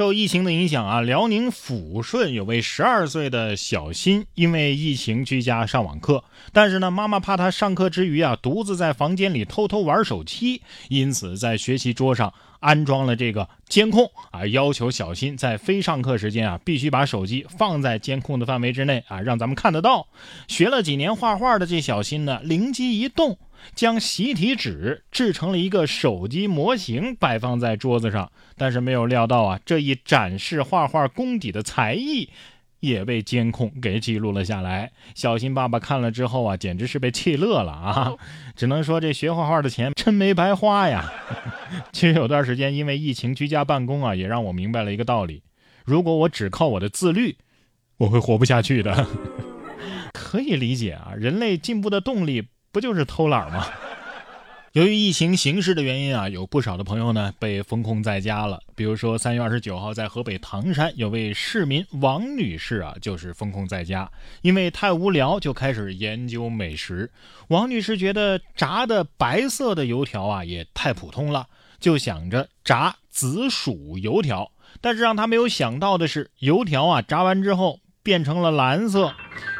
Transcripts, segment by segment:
受疫情的影响啊，辽宁抚顺有位十二岁的小新，因为疫情居家上网课，但是呢，妈妈怕他上课之余啊，独自在房间里偷偷玩手机，因此在学习桌上安装了这个监控啊，要求小新在非上课时间啊，必须把手机放在监控的范围之内啊，让咱们看得到。学了几年画画的这小新呢，灵机一动。将习题纸制成了一个手机模型，摆放在桌子上。但是没有料到啊，这一展示画画功底的才艺，也被监控给记录了下来。小新爸爸看了之后啊，简直是被气乐了啊！只能说这学画画的钱真没白花呀。其实有段时间因为疫情居家办公啊，也让我明白了一个道理：如果我只靠我的自律，我会活不下去的。可以理解啊，人类进步的动力。不就是偷懒吗？由于疫情形势的原因啊，有不少的朋友呢被封控在家了。比如说三月二十九号，在河北唐山有位市民王女士啊，就是封控在家，因为太无聊就开始研究美食。王女士觉得炸的白色的油条啊也太普通了，就想着炸紫薯油条。但是让她没有想到的是，油条啊炸完之后变成了蓝色。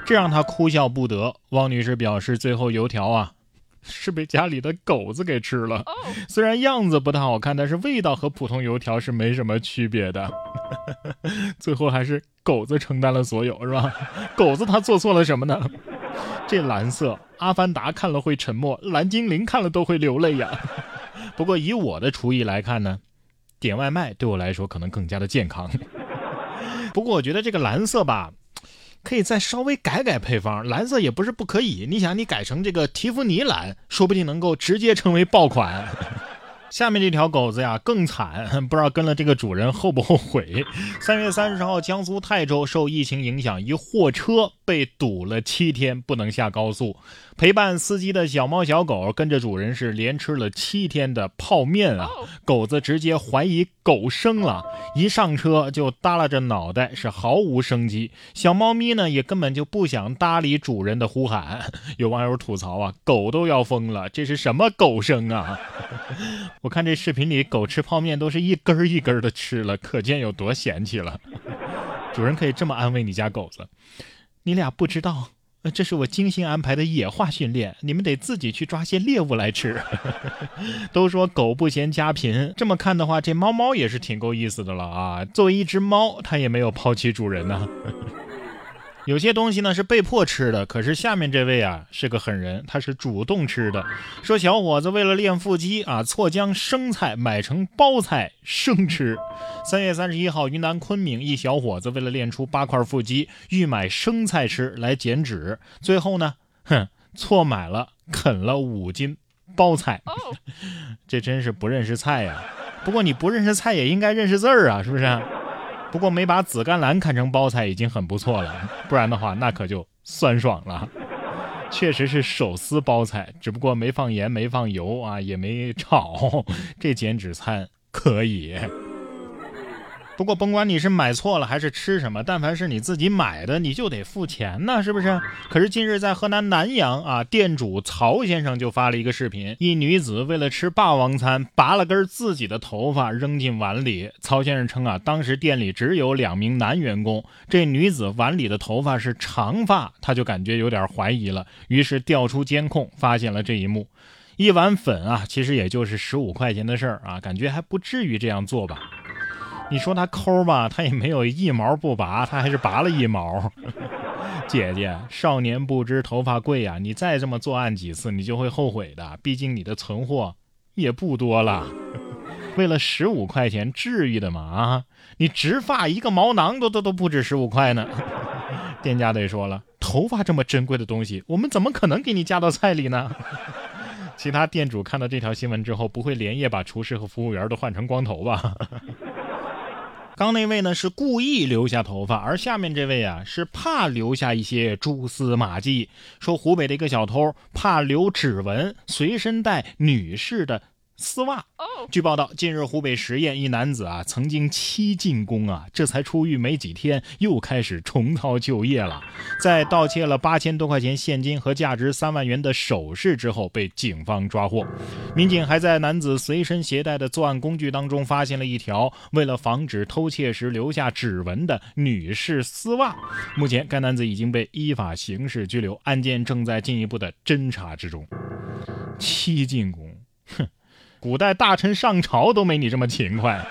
这让她哭笑不得。汪女士表示，最后油条啊是被家里的狗子给吃了。虽然样子不太好看，但是味道和普通油条是没什么区别的。最后还是狗子承担了所有，是吧？狗子他做错了什么呢？这蓝色，阿凡达看了会沉默，蓝精灵看了都会流泪呀。不过以我的厨艺来看呢，点外卖对我来说可能更加的健康。不过我觉得这个蓝色吧。可以再稍微改改配方，蓝色也不是不可以。你想，你改成这个提芙尼蓝，说不定能够直接成为爆款。下面这条狗子呀更惨，不知道跟了这个主人后不后悔。三月三十号，江苏泰州受疫情影响，一货车被堵了七天，不能下高速。陪伴司机的小猫小狗跟着主人是连吃了七天的泡面啊！狗子直接怀疑狗生了，一上车就耷拉着脑袋，是毫无生机。小猫咪呢也根本就不想搭理主人的呼喊。有网友吐槽啊，狗都要疯了，这是什么狗生啊？我看这视频里狗吃泡面都是一根一根的吃了，可见有多嫌弃了。主人可以这么安慰你家狗子：你俩不知道。这是我精心安排的野化训练，你们得自己去抓些猎物来吃。都说狗不嫌家贫，这么看的话，这猫猫也是挺够意思的了啊。作为一只猫，它也没有抛弃主人呢。有些东西呢是被迫吃的，可是下面这位啊是个狠人，他是主动吃的。说小伙子为了练腹肌啊，错将生菜买成包菜生吃。三月三十一号，云南昆明一小伙子为了练出八块腹肌，欲买生菜吃来减脂，最后呢，哼，错买了啃了五斤包菜。这真是不认识菜呀！不过你不认识菜也应该认识字儿啊，是不是？不过没把紫甘蓝看成包菜已经很不错了，不然的话那可就酸爽了。确实是手撕包菜，只不过没放盐、没放油啊，也没炒，这减脂餐可以。不过，甭管你是买错了还是吃什么，但凡是你自己买的，你就得付钱呢，是不是？可是近日在河南南阳啊，店主曹先生就发了一个视频，一女子为了吃霸王餐，拔了根自己的头发扔进碗里。曹先生称啊，当时店里只有两名男员工，这女子碗里的头发是长发，他就感觉有点怀疑了，于是调出监控，发现了这一幕。一碗粉啊，其实也就是十五块钱的事儿啊，感觉还不至于这样做吧。你说他抠吧，他也没有一毛不拔，他还是拔了一毛。姐姐，少年不知头发贵呀，你再这么作案几次，你就会后悔的。毕竟你的存货也不多了。为了十五块钱，至于的吗？啊，你植发一个毛囊都都都不止十五块呢。店家得说了，头发这么珍贵的东西，我们怎么可能给你加到菜里呢？其他店主看到这条新闻之后，不会连夜把厨师和服务员都换成光头吧？刚那位呢是故意留下头发，而下面这位啊是怕留下一些蛛丝马迹。说湖北的一个小偷怕留指纹，随身带女士的丝袜。据报道，近日湖北十堰一男子啊，曾经七进宫啊，这才出狱没几天，又开始重操旧业了。在盗窃了八千多块钱现金和价值三万元的首饰之后，被警方抓获。民警还在男子随身携带的作案工具当中发现了一条为了防止偷窃时留下指纹的女士丝袜。目前，该男子已经被依法刑事拘留，案件正在进一步的侦查之中。七进宫，哼。古代大臣上朝都没你这么勤快，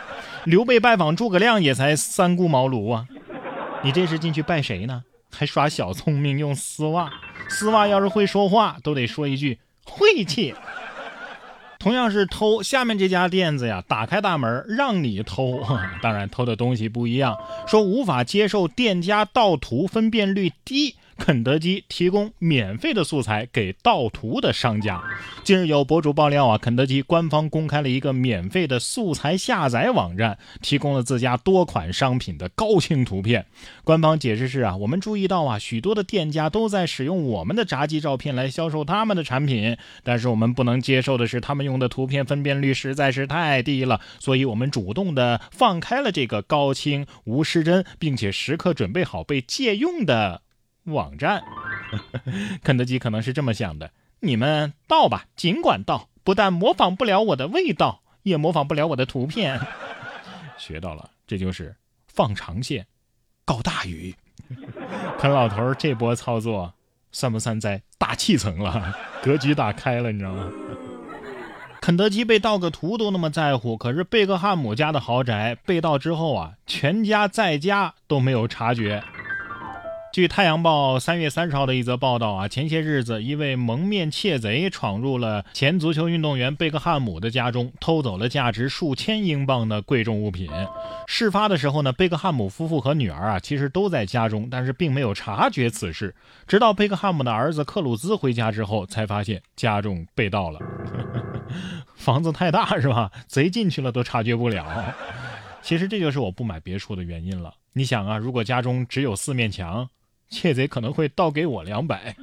刘备拜访诸葛亮也才三顾茅庐啊！你这是进去拜谁呢？还耍小聪明用丝袜？丝袜要是会说话，都得说一句晦气。同样是偷，下面这家店子呀，打开大门让你偷，当然偷的东西不一样，说无法接受店家盗图分辨率低。肯德基提供免费的素材给盗图的商家。近日有博主爆料啊，肯德基官方公开了一个免费的素材下载网站，提供了自家多款商品的高清图片。官方解释是啊，我们注意到啊，许多的店家都在使用我们的炸鸡照片来销售他们的产品，但是我们不能接受的是他们用的图片分辨率实在是太低了，所以我们主动的放开了这个高清无失真，并且时刻准备好被借用的。网站，肯德基可能是这么想的：你们盗吧，尽管盗，不但模仿不了我的味道，也模仿不了我的图片。学到了，这就是放长线，告大鱼。看老头这波操作，算不算在大气层了？格局打开了，你知道吗？肯德基被盗个图都那么在乎，可是贝克汉姆家的豪宅被盗之后啊，全家在家都没有察觉。据《太阳报》三月三十号的一则报道啊，前些日子，一位蒙面窃贼闯入了前足球运动员贝克汉姆的家中，偷走了价值数千英镑的贵重物品。事发的时候呢，贝克汉姆夫妇和女儿啊，其实都在家中，但是并没有察觉此事。直到贝克汉姆的儿子克鲁兹回家之后，才发现家中被盗了。房子太大是吧？贼进去了都察觉不了。其实这就是我不买别墅的原因了。你想啊，如果家中只有四面墙，窃贼可能会倒给我两百。